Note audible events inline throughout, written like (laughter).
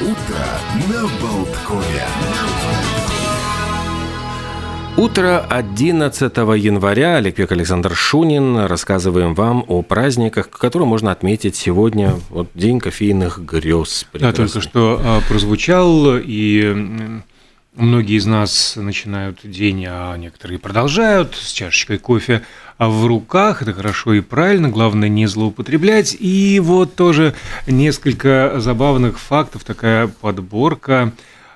Утро на Болткове. Утро 11 января. Олег Пек, Александр Шунин. Рассказываем вам о праздниках, которые можно отметить сегодня. Вот День кофейных грез. Да, только что а, прозвучал, и многие из нас начинают день, а некоторые продолжают с чашечкой кофе в руках. Это хорошо и правильно, главное не злоупотреблять. И вот тоже несколько забавных фактов, такая подборка.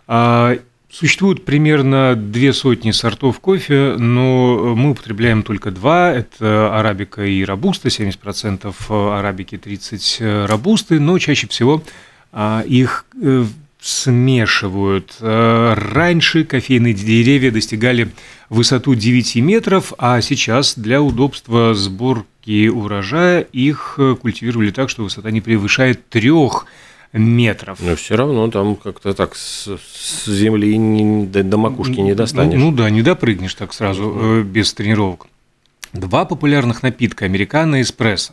А, Существует примерно две сотни сортов кофе, но мы употребляем только два. Это арабика и робуста, 70% арабики, 30% робусты, но чаще всего а, их э, смешивают. Э, раньше кофейные деревья достигали высоту 9 метров, а сейчас для удобства сборки урожая их культивировали так, что высота не превышает 3 метров. Но все равно там как-то так с, с земли не, до, до макушки не достанешь. Ну, ну да, не допрыгнешь так сразу э, без тренировок. Два популярных напитка – американо и эспрессо.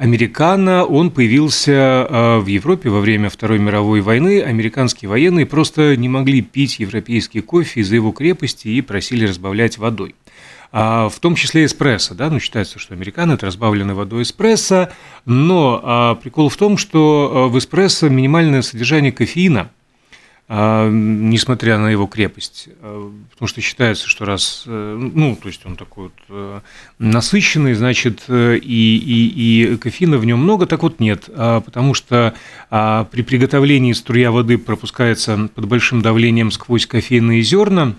Американо, он появился э, в Европе во время Второй мировой войны. Американские военные просто не могли пить европейский кофе из-за его крепости и просили разбавлять водой. А, в том числе эспрессо, да, ну считается, что американо – это разбавленный водой эспрессо, но а, прикол в том, что а, в эспрессо минимальное содержание кофеина, несмотря на его крепость, потому что считается, что раз, э, ну, то есть он такой вот э, насыщенный, значит, э, и, и, и кофеина в нем много, так вот нет, потому что при приготовлении струя воды пропускается под большим давлением сквозь кофейные зерна,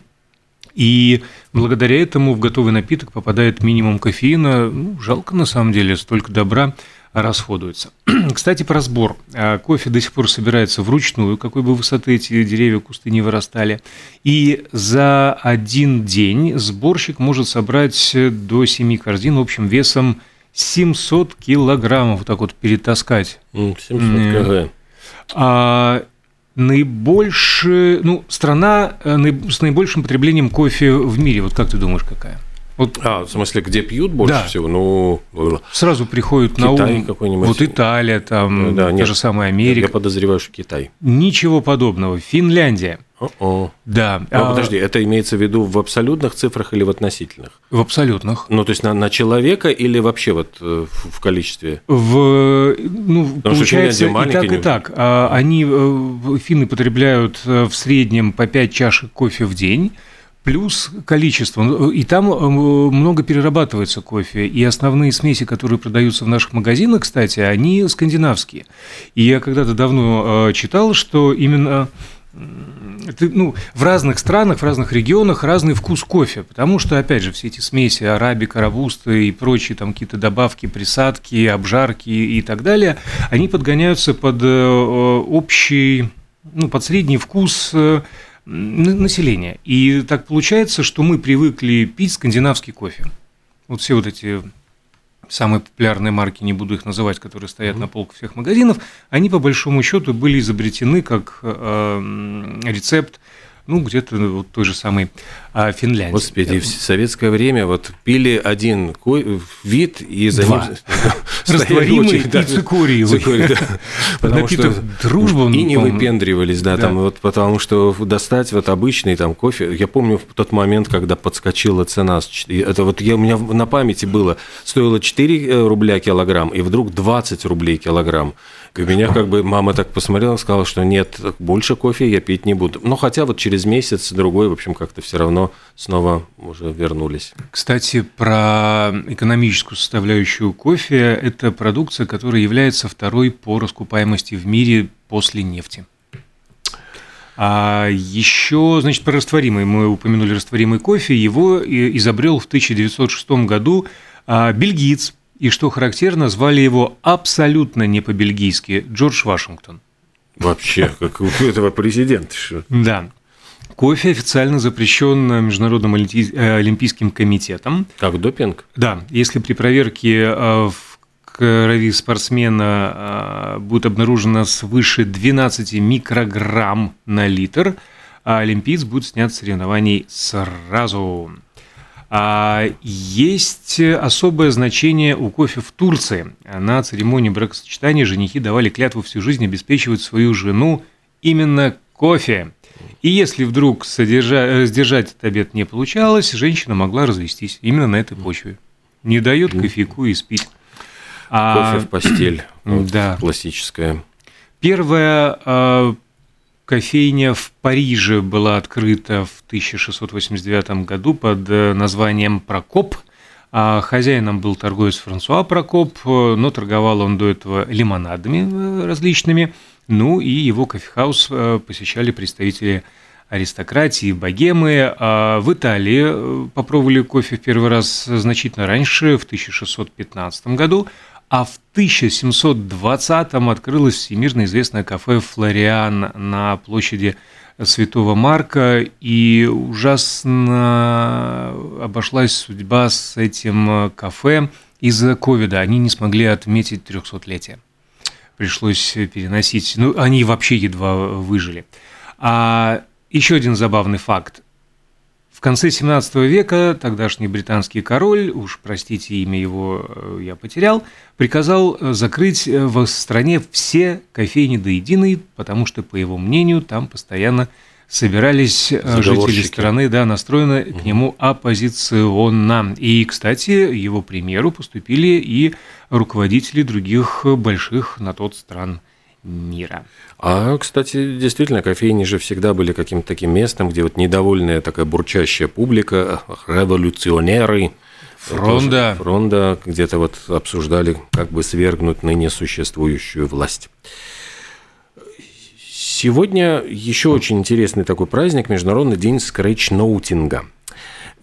и благодаря этому в готовый напиток попадает минимум кофеина. Ну, жалко на самом деле, столько добра расходуется. (clears throat) Кстати, про сбор. А, кофе до сих пор собирается вручную, какой бы высоты эти деревья, кусты не вырастали. И за один день сборщик может собрать до 7 корзин общим весом 700 килограммов. Вот так вот перетаскать. 700 кг. А наибольшая, ну, страна э, с наибольшим потреблением кофе в мире. Вот как ты думаешь, какая? Вот, а, в смысле, где пьют больше да. всего? Ну, сразу приходит Китай на ум. какой-нибудь. Вот Италия, там, да, та нет, же самая Америка. Я подозреваю, что Китай. Ничего подобного. Финляндия. О-о. Да. Но, а, подожди, это имеется в виду в абсолютных цифрах или в относительных? В абсолютных. Ну, то есть на, на человека или вообще вот э, в, в количестве? В, ну, Потому получается и так, и так. А, они, э, финны потребляют э, в среднем по 5 чашек кофе в день, плюс количество. И там много перерабатывается кофе. И основные смеси, которые продаются в наших магазинах, кстати, они скандинавские. И я когда-то давно читал, что именно это, ну, в разных странах, в разных регионах разный вкус кофе, потому что, опять же, все эти смеси, арабика, робуста и прочие там какие-то добавки, присадки, обжарки и так далее, они подгоняются под э, общий, ну, под средний вкус э, населения. И так получается, что мы привыкли пить скандинавский кофе. Вот все вот эти самые популярные марки, не буду их называть, которые стоят mm-hmm. на полках всех магазинов, они по большому счету были изобретены как э, рецепт ну, где-то вот той же самой а, Финляндии. Господи, в советское время вот пили один вид и за Два. ним... (laughs) Растворимый и цикориевый. Потому что дружба. И не выпендривались, да, там вот потому что достать вот обычный там кофе, я помню в тот момент, когда подскочила цена, это вот я, у меня на памяти было, стоило 4 э, рубля килограмм, и вдруг 20 рублей килограмм. И меня как бы мама так посмотрела, сказала, что нет, больше кофе я пить не буду. Но хотя вот через месяц, другой, в общем, как-то все равно снова уже вернулись. Кстати, про экономическую составляющую кофе. Это продукция, которая является второй по раскупаемости в мире после нефти. А еще, значит, про растворимый. Мы упомянули растворимый кофе. Его изобрел в 1906 году а, бельгиец и, что характерно, звали его абсолютно не по-бельгийски Джордж Вашингтон. Вообще, как у этого президента. Да. Кофе официально запрещен Международным э, олимпийским комитетом. Как допинг? Да. Если при проверке э, в крови спортсмена э, будет обнаружено свыше 12 микрограмм на литр, а олимпиец будет снят с соревнований сразу. А есть особое значение у кофе в Турции. На церемонии бракосочетания женихи давали клятву всю жизнь обеспечивать свою жену именно кофе. И если вдруг содержа... сдержать этот обед не получалось, женщина могла развестись именно на этой почве. Не дает кофейку и спить. А... Кофе в постель. (clears throat) Да. Классическая. Первая э, кофейня в Париже была открыта в 1689 году под э, названием Прокоп. А хозяином был торговец Франсуа Прокоп, но торговал он до этого лимонадами э, различными. Ну и его кофехаус э, посещали представители аристократии, богемы. А в Италии попробовали кофе в первый раз значительно раньше, в 1615 году а в 1720-м открылось всемирно известное кафе «Флориан» на площади Святого Марка, и ужасно обошлась судьба с этим кафе из-за ковида. Они не смогли отметить 300-летие. Пришлось переносить. Ну, они вообще едва выжили. А еще один забавный факт. В конце 17 века тогдашний британский король, уж простите, имя его э, я потерял, приказал э, закрыть э, в стране все кофейни до единой, потому что, по его мнению, там постоянно собирались жители страны, да, настроены угу. к нему оппозиционно. И, кстати, его примеру поступили и руководители других больших на тот стран мира. А, кстати, действительно, кофейни же всегда были каким-то таким местом, где вот недовольная такая бурчащая публика, революционеры, Фронда. Фронда где-то вот обсуждали, как бы свергнуть ныне существующую власть. Сегодня еще очень интересный такой праздник, Международный день скетчноутинга –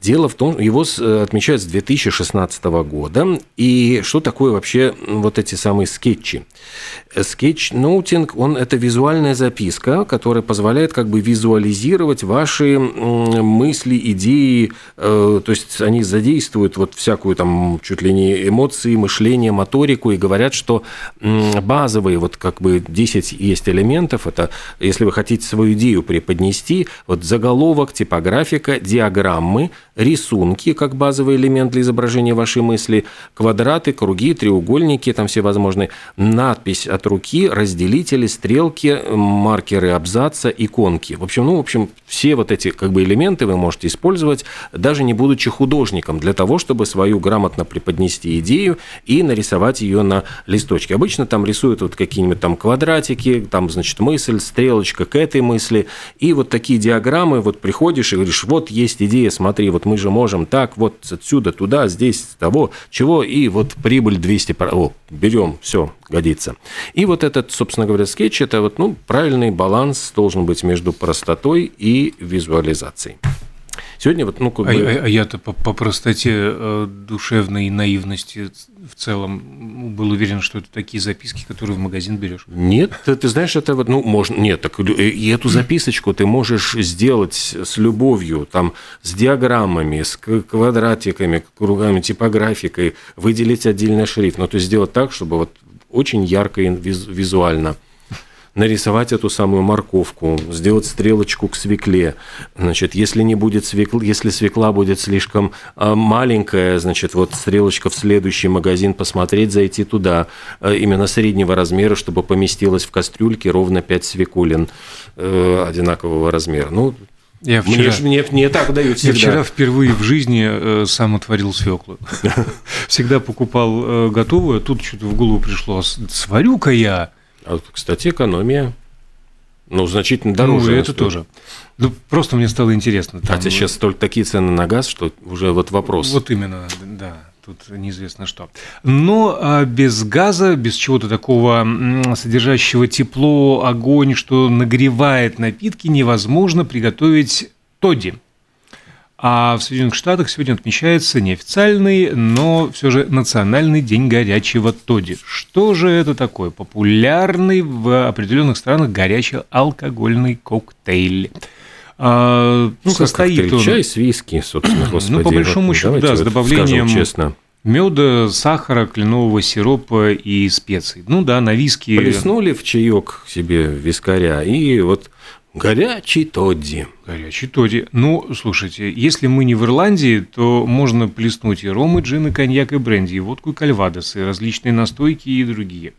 Дело в том, его э, отмечают с 2016 года. И что такое вообще вот эти самые скетчи? Скетчноутинг, он это визуальная записка, которая позволяет как бы визуализировать ваши мысли, идеи, э, то есть они задействуют вот всякую там чуть ли не эмоции, мышление, моторику и говорят, что базовые вот как бы 10 есть элементов, это если вы хотите свою идею преподнести, вот заголовок, типографика, диаграммы, рисунки как базовый элемент для изображения вашей мысли, квадраты, круги, треугольники, там все возможные, надпись от руки, разделители, стрелки, маркеры абзаца, иконки. В общем, ну, в общем, все вот эти как бы элементы вы можете использовать, даже не будучи художником, для того, чтобы свою грамотно преподнести идею и нарисовать ее на листочке. Обычно там рисуют вот какие-нибудь там квадратики, там, значит, мысль, стрелочка к этой мысли, и вот такие диаграммы, вот приходишь и говоришь, вот есть идея, смотри, вот мы же можем так, вот отсюда туда, здесь того, чего, и вот прибыль 200, о, берем, все, годится. И вот этот, собственно говоря, скетч, это вот, ну, правильный баланс должен быть между простотой и визуализацией. Сегодня вот, ну, как а, бы... а, а я-то по, по простоте э, душевной и наивности в целом был уверен, что это такие записки, которые в магазин берешь. Нет, ты, ты знаешь, это вот, ну, можно, нет, так и эту записочку ты можешь сделать с любовью, там, с диаграммами, с квадратиками, кругами, типографикой, выделить отдельный шрифт, но то есть сделать так, чтобы вот очень ярко и визуально – нарисовать эту самую морковку, сделать стрелочку к свекле. Значит, если не будет свекла, если свекла будет слишком а, маленькая, значит, вот стрелочка в следующий магазин посмотреть, зайти туда, а, именно среднего размера, чтобы поместилось в кастрюльке ровно 5 свекулин э, одинакового размера. Ну, я вчера, мне, мне, мне так дают всегда. Я вчера впервые в жизни э, сам отварил свеклу. (laughs) Всегда покупал э, готовую, а тут что-то в голову пришло, сварю-ка я. А, кстати, экономия. Ну, значительно дороже. Ну, это тоже. Ну, просто мне стало интересно. Там... Хотя сейчас столько такие цены на газ, что уже вот вопрос. Вот именно, да. Тут неизвестно что. Но а без газа, без чего-то такого содержащего тепло, огонь, что нагревает напитки, невозможно приготовить тоди. А в Соединенных Штатах сегодня отмечается неофициальный, но все же национальный день горячего тоди. Что же это такое? Популярный в определенных странах горячий алкогольный коктейль. А, ну, состоит коктейль, он... чай с виски, собственно, господи. Ну, по большому счету, да, с добавлением честно. меда, сахара, кленового сиропа и специй. Ну да, на виски... Плеснули в чаек себе вискаря, и вот Горячий Тодди. Горячий Тодди. Ну, слушайте, если мы не в Ирландии, то можно плеснуть и ром, и джин, и коньяк, и бренди, и водку, и кальвадос, и различные настойки, и другие.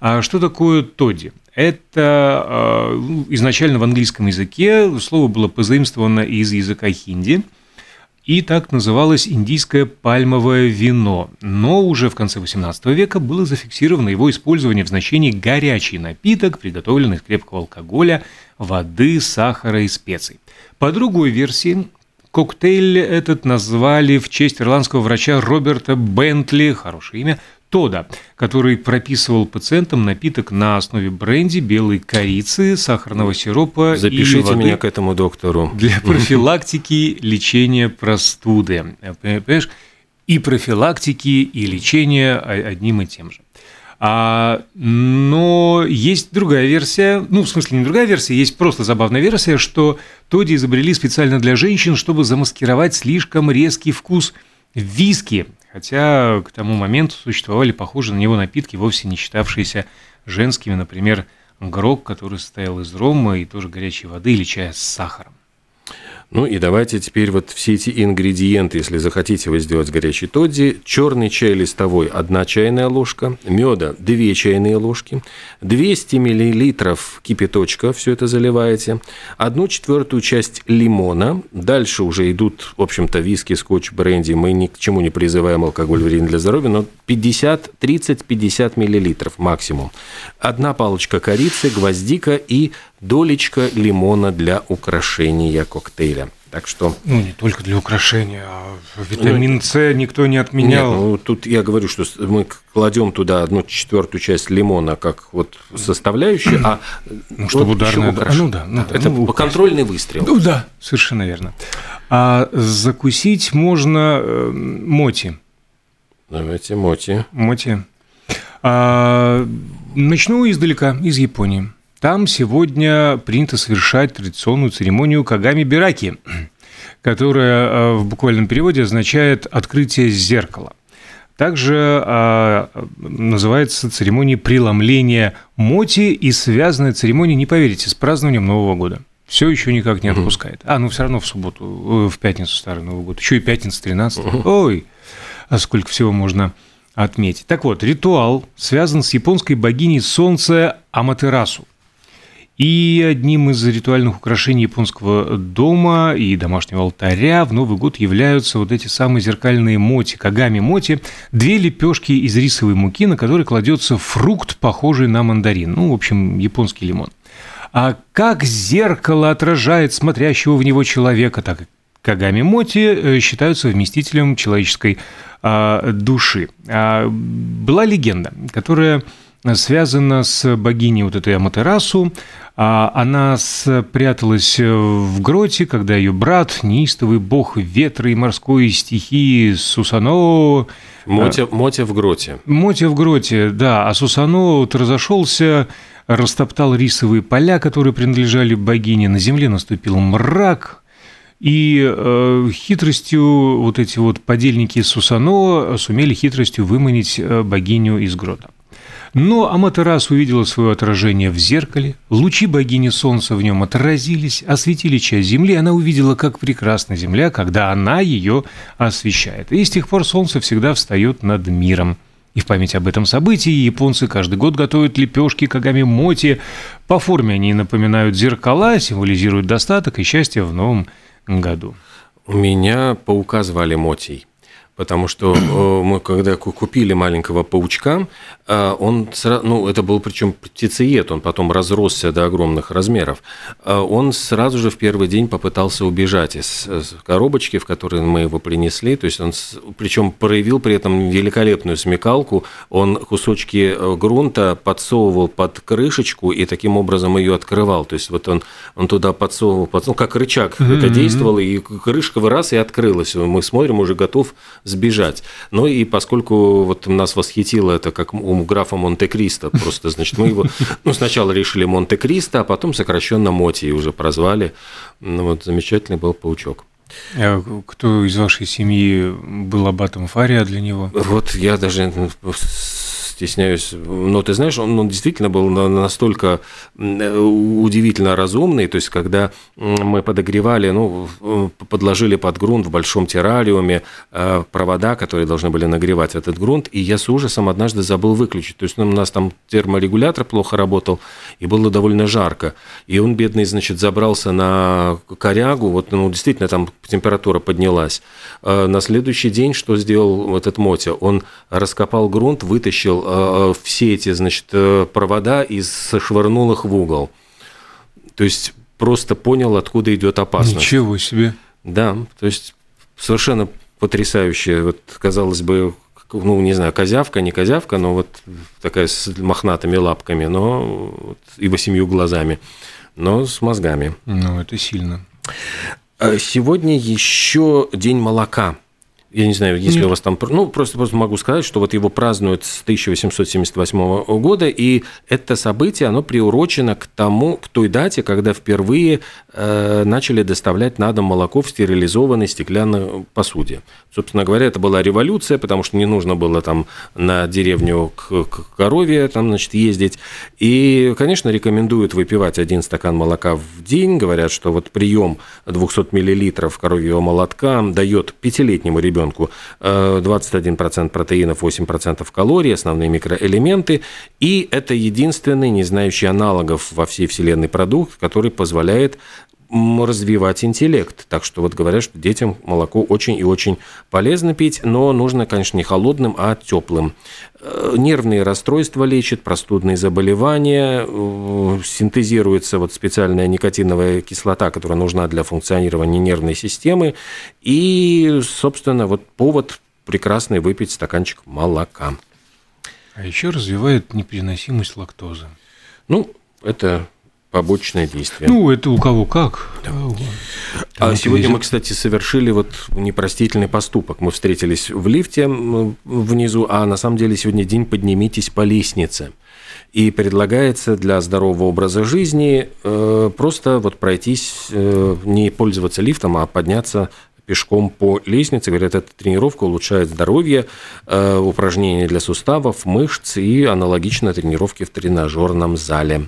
А что такое тоди? Это э, изначально в английском языке слово было позаимствовано из языка хинди – и так называлось индийское пальмовое вино. Но уже в конце XVIII века было зафиксировано его использование в значении «горячий напиток, приготовленный из крепкого алкоголя, воды, сахара и специй». По другой версии, коктейль этот назвали в честь ирландского врача Роберта Бентли, хорошее имя, Тода, который прописывал пациентам напиток на основе бренди, белой корицы, сахарного сиропа Запишите и воды меня к этому доктору. Для профилактики лечения простуды. Понимаешь? И профилактики, и лечения одним и тем же. А, но есть другая версия, ну, в смысле, не другая версия, есть просто забавная версия, что Тоди изобрели специально для женщин, чтобы замаскировать слишком резкий вкус виски, Хотя к тому моменту существовали похожие на него напитки, вовсе не считавшиеся женскими, например, грок, который состоял из рома и тоже горячей воды или чая с сахаром. Ну и давайте теперь вот все эти ингредиенты, если захотите вы сделать горячий тодди. Черный чай листовой – 1 чайная ложка, меда – 2 чайные ложки, 200 миллилитров кипяточка, все это заливаете, 1 четвертую часть лимона, дальше уже идут, в общем-то, виски, скотч, бренди, мы ни к чему не призываем алкоголь вреден для здоровья, но 50, 30-50 миллилитров максимум. Одна палочка корицы, гвоздика и долечка лимона для украшения коктейля. Так что... Ну, не только для украшения, а витамин ну, С никто не отменял. Нет, ну, тут я говорю, что мы кладем туда одну четвертую часть лимона как вот составляющую, а ну, чтобы ударная... Украш... Ну, да, ну, Это ну, контрольный выстрел. Ну, да, совершенно верно. А закусить можно э, моти. Давайте моти. Моти. А, начну издалека, из Японии. Там сегодня принято совершать традиционную церемонию Кагами-Бираки, которая э, в буквальном переводе означает «открытие зеркала». Также а, называется церемония преломления моти и связанная церемония, не поверите, с празднованием Нового года. Все еще никак не отпускает. А, ну все равно в субботу, э, в пятницу Старый Новый год. Еще и пятница 13 Ой, а сколько всего можно отметить. Так вот, ритуал связан с японской богиней солнца Аматерасу. И одним из ритуальных украшений японского дома и домашнего алтаря в Новый год являются вот эти самые зеркальные моти, кагами моти, две лепешки из рисовой муки, на которые кладется фрукт, похожий на мандарин, ну, в общем, японский лимон. А как зеркало отражает смотрящего в него человека, так и Кагами Моти э, считаются вместителем человеческой а, души. А, была легенда, которая связана с богиней вот этой Аматерасу. А, она спряталась в гроте, когда ее брат, неистовый бог ветра и морской стихии Сусано... Мотя, Мотя в гроте. Мотя в гроте, да. А Сусано вот разошелся, растоптал рисовые поля, которые принадлежали богине. На земле наступил мрак, и э, хитростью вот эти вот подельники Сусано сумели хитростью выманить э, богиню из грота. Но Аматерас увидела свое отражение в зеркале, лучи богини солнца в нем отразились, осветили часть земли, она увидела, как прекрасна земля, когда она ее освещает. И с тех пор солнце всегда встает над миром. И в память об этом событии японцы каждый год готовят лепешки кагами моти. По форме они напоминают зеркала, символизируют достаток и счастье в новом году. У меня паука звали Мотий потому что э, мы когда купили маленького паучка, э, он, ну, это был причем птицеед, он потом разросся до огромных размеров, э, он сразу же в первый день попытался убежать из коробочки, в которой мы его принесли, то есть он, причем проявил при этом великолепную смекалку, он кусочки грунта подсовывал под крышечку и таким образом ее открывал, то есть вот он, он туда подсовывал, ну, как рычаг. Mm-hmm. это действовало, и крышка раз и открылась, мы смотрим, уже готов сбежать. Ну и поскольку вот нас восхитило это как у графа Монте-Кристо, просто, значит, мы его ну, сначала решили Монте-Кристо, а потом сокращенно Моти уже прозвали. Ну, вот замечательный был паучок. А кто из вашей семьи был аббатом Фария для него? Вот я даже стесняюсь, но ты знаешь, он, он действительно был настолько удивительно разумный, то есть когда мы подогревали, ну, подложили под грунт в большом террариуме э, провода, которые должны были нагревать этот грунт, и я с ужасом однажды забыл выключить, то есть ну, у нас там терморегулятор плохо работал, и было довольно жарко, и он, бедный, значит, забрался на корягу, вот, ну, действительно, там температура поднялась. Э, на следующий день что сделал этот Мотя? Он раскопал грунт, вытащил э, все эти, значит, провода и швырнул их в угол. То есть просто понял, откуда идет опасность. Ничего себе. Да, то есть совершенно потрясающая, вот, казалось бы, ну, не знаю, козявка, не козявка, но вот такая с мохнатыми лапками, но вот, и восемью глазами, но с мозгами. Ну, это сильно. А сегодня еще день молока. Я не знаю, если Нет. у вас там... Ну, просто, просто могу сказать, что вот его празднуют с 1878 года, и это событие, оно приурочено к тому, к той дате, когда впервые э, начали доставлять на дом молоко в стерилизованной стеклянной посуде. Собственно говоря, это была революция, потому что не нужно было там на деревню к, к корове там, значит, ездить. И, конечно, рекомендуют выпивать один стакан молока в день. Говорят, что вот прием 200 мл коровьего молотка дает пятилетнему ребенку ребенку 21% э, протеинов, 8% калорий, основные микроэлементы. И это единственный, не знающий аналогов во всей вселенной продукт, который позволяет развивать интеллект. Так что вот говорят, что детям молоко очень и очень полезно пить, но нужно, конечно, не холодным, а теплым. Э, нервные расстройства лечит, простудные заболевания, э, синтезируется вот специальная никотиновая кислота, которая нужна для функционирования нервной системы. И, собственно, вот повод прекрасный выпить стаканчик молока. А еще развивает непереносимость лактозы. Ну, это побочное действие. Ну, это у кого как. Да. А сегодня везет. мы, кстати, совершили вот непростительный поступок. Мы встретились в лифте внизу, а на самом деле сегодня день «Поднимитесь по лестнице». И предлагается для здорового образа жизни э, просто вот пройтись, э, не пользоваться лифтом, а подняться пешком по лестнице. Говорят, эта тренировка улучшает здоровье, э, упражнения для суставов, мышц и аналогично тренировки в тренажерном зале.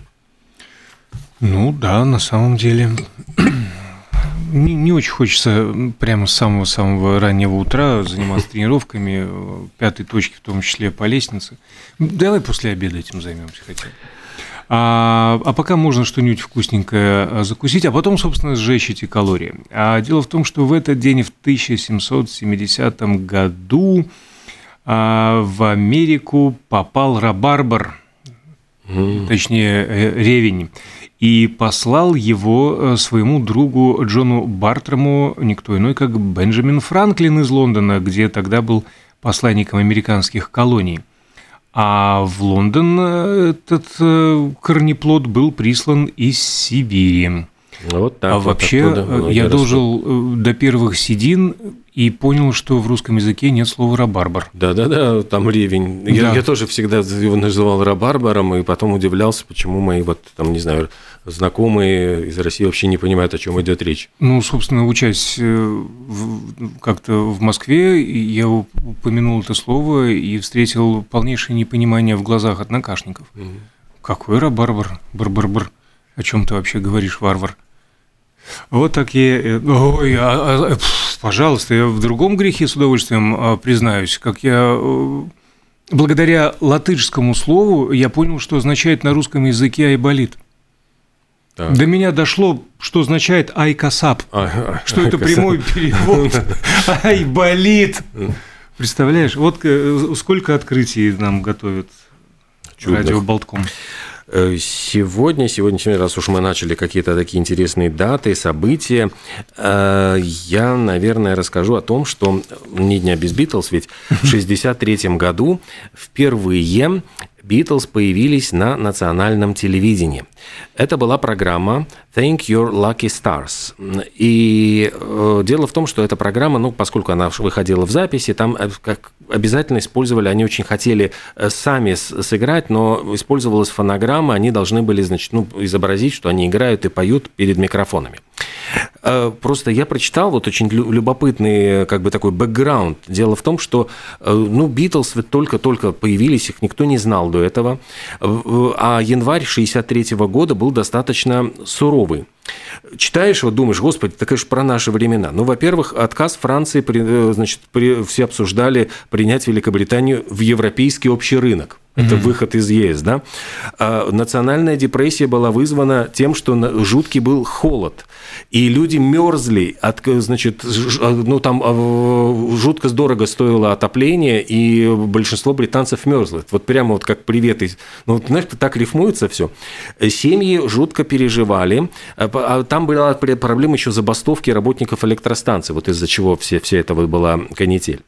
Ну да, на самом деле (clears throat) не, не очень хочется прямо с самого-самого раннего утра заниматься (laughs) тренировками, пятой точки в том числе по лестнице. Давай после обеда этим займемся хотя бы. А, а пока можно что-нибудь вкусненькое а, закусить, а потом, собственно, сжечь эти калории. А дело в том, что в этот день, в 1770 году, а, в Америку попал рабарбар, mm. точнее, э, ревень и послал его э, своему другу Джону Бартрому, никто иной, как Бенджамин Франклин из Лондона, где тогда был посланником американских колоний. А в Лондон э, этот корнеплод был прислан из Сибири. Вот так. А вот вообще я дожил до первых седин и понял, что в русском языке нет слова рабарбар. Да-да-да, там ревень. Да. Я, я тоже всегда его называл рабарбаром, и потом удивлялся, почему мои вот там, не знаю, знакомые из России вообще не понимают, о чем идет речь. Ну, собственно, учась э, как-то в Москве, я упомянул это слово и встретил полнейшее непонимание в глазах однокашников. Угу. Какой рабарбар? Бар-бар-бар. О чем ты вообще говоришь, варвар? Вот такие... Э, ой, а, а, пожалуйста, я в другом грехе с удовольствием а, признаюсь, как я... Э, благодаря латышскому слову я понял, что означает на русском языке «айболит». Так. До меня дошло, что означает айкасап, а, что это прямой перевод. (laughs) Ай, болит. Представляешь, вот э, сколько открытий нам готовят радио Болтком. Э, сегодня, сегодня, раз уж мы начали какие-то такие интересные даты, события, э, я, наверное, расскажу о том, что не дня без Битлз, ведь в (laughs) 1963 году впервые Битлз появились на национальном телевидении. Это была программа Thank Your Lucky Stars. И э, дело в том, что эта программа, ну, поскольку она выходила в записи, там э, как обязательно использовали, они очень хотели э, сами сыграть, но использовалась фонограмма, они должны были, значит, ну, изобразить, что они играют и поют перед микрофонами. э, просто я прочитал вот очень любопытный как бы такой бэкграунд. Дело в том, что, ну, Битлз только-только появились, их никто не знал до этого, а январь 63 -го года был достаточно суровый. Читаешь, вот думаешь, господи, так это же про наши времена. Ну, во-первых, отказ Франции, значит, все обсуждали принять Великобританию в европейский общий рынок. Это mm-hmm. выход из ЕС, да? А национальная депрессия была вызвана тем, что жуткий был холод. И люди мерзли, от, значит, а, ну там а, жутко дорого стоило отопление, и большинство британцев мерзло. Вот прямо вот как привет. Ну, знаешь, так рифмуется все. Семьи жутко переживали. А, там была проблема еще забастовки работников электростанций, вот из-за чего все, все это вот была канитель.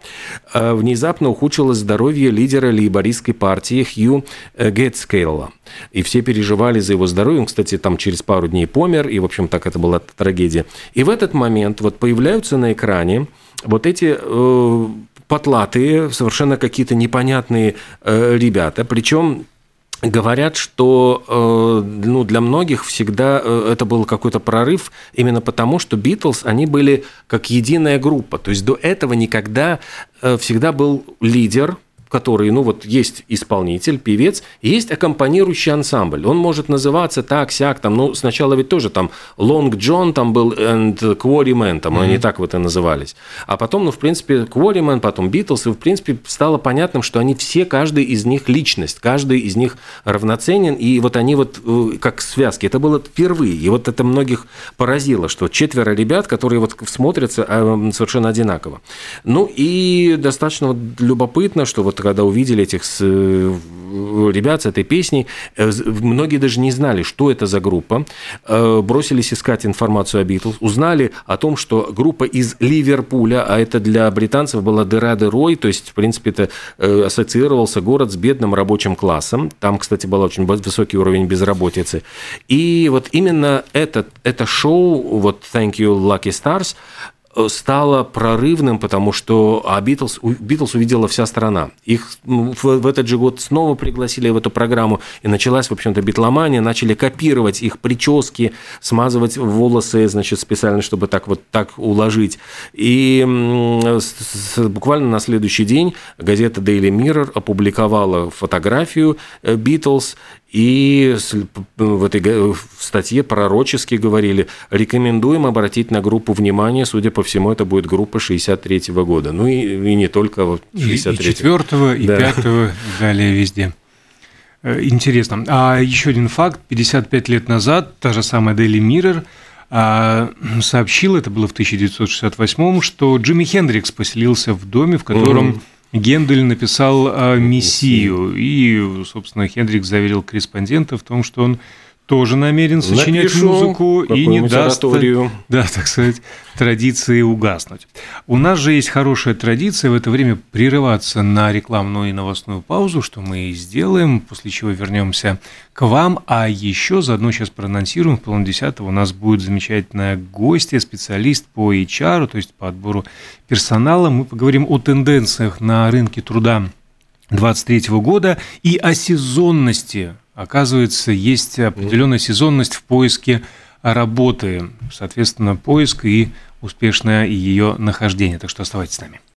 Внезапно ухудшилось здоровье лидера лейбористской партии Хью Гетскейла. И все переживали за его здоровье. Он, кстати, там через пару дней помер, и, в общем, так это была трагедия. И в этот момент вот появляются на экране вот эти э, потлатые, совершенно какие-то непонятные э, ребята, причем Говорят, что э, ну, для многих всегда э, это был какой-то прорыв именно потому, что Битлз, они были как единая группа. То есть до этого никогда э, всегда был лидер, который, ну вот есть исполнитель, певец, есть аккомпанирующий ансамбль. Он может называться так, сяк, там, ну сначала ведь тоже там Long John там был and Quarryman, там mm-hmm. они так вот и назывались. А потом, ну в принципе, Quarryman, потом Beatles, и в принципе стало понятным, что они все, каждый из них личность, каждый из них равноценен, и вот они вот э, как связки. Это было впервые, и вот это многих поразило, что четверо ребят, которые вот смотрятся а, совершенно одинаково. Ну и достаточно вот любопытно, что вот когда увидели этих э, ребят с этой песней, э, многие даже не знали, что это за группа, э, бросились искать информацию о Битлз, узнали о том, что группа из Ливерпуля, а это для британцев была дыра дырой, то есть, в принципе, это ассоциировался город с бедным рабочим классом. Там, кстати, был очень высокий уровень безработицы. И вот именно это, это шоу, вот Thank You Lucky Stars, стало прорывным, потому что а Битлз, Битлз увидела вся страна. Их ну, в, в этот же год снова пригласили в эту программу, и началась, в общем-то, битломания, начали копировать их прически, смазывать волосы, значит, специально, чтобы так вот так уложить. И с, буквально на следующий день газета Daily Mirror опубликовала фотографию Битлз, и в этой статье пророчески говорили, рекомендуем обратить на группу внимание, судя по всему, это будет группа 63 -го года. Ну и, и не только 63 -го. И 4 и 5 и далее везде. Э, интересно. А еще один факт. 55 лет назад та же самая Daily Mirror а, сообщила, это было в 1968 что Джимми Хендрикс поселился в доме, в котором mm Гендель написал «Мессию», и, собственно, Хендрик заверил корреспондента в том, что он тоже намерен сочинять Напишу музыку и не даст, ораторию. (laughs) да, так сказать, традиции угаснуть. У нас же есть хорошая традиция в это время прерываться на рекламную и новостную паузу, что мы и сделаем, после чего вернемся к вам, а еще заодно сейчас проанонсируем, в половине десятого у нас будет замечательная гостья, специалист по HR, то есть по отбору персонала. Мы поговорим о тенденциях на рынке труда 2023 года и о сезонности Оказывается, есть определенная сезонность в поиске работы, соответственно, поиск и успешное ее нахождение. Так что оставайтесь с нами.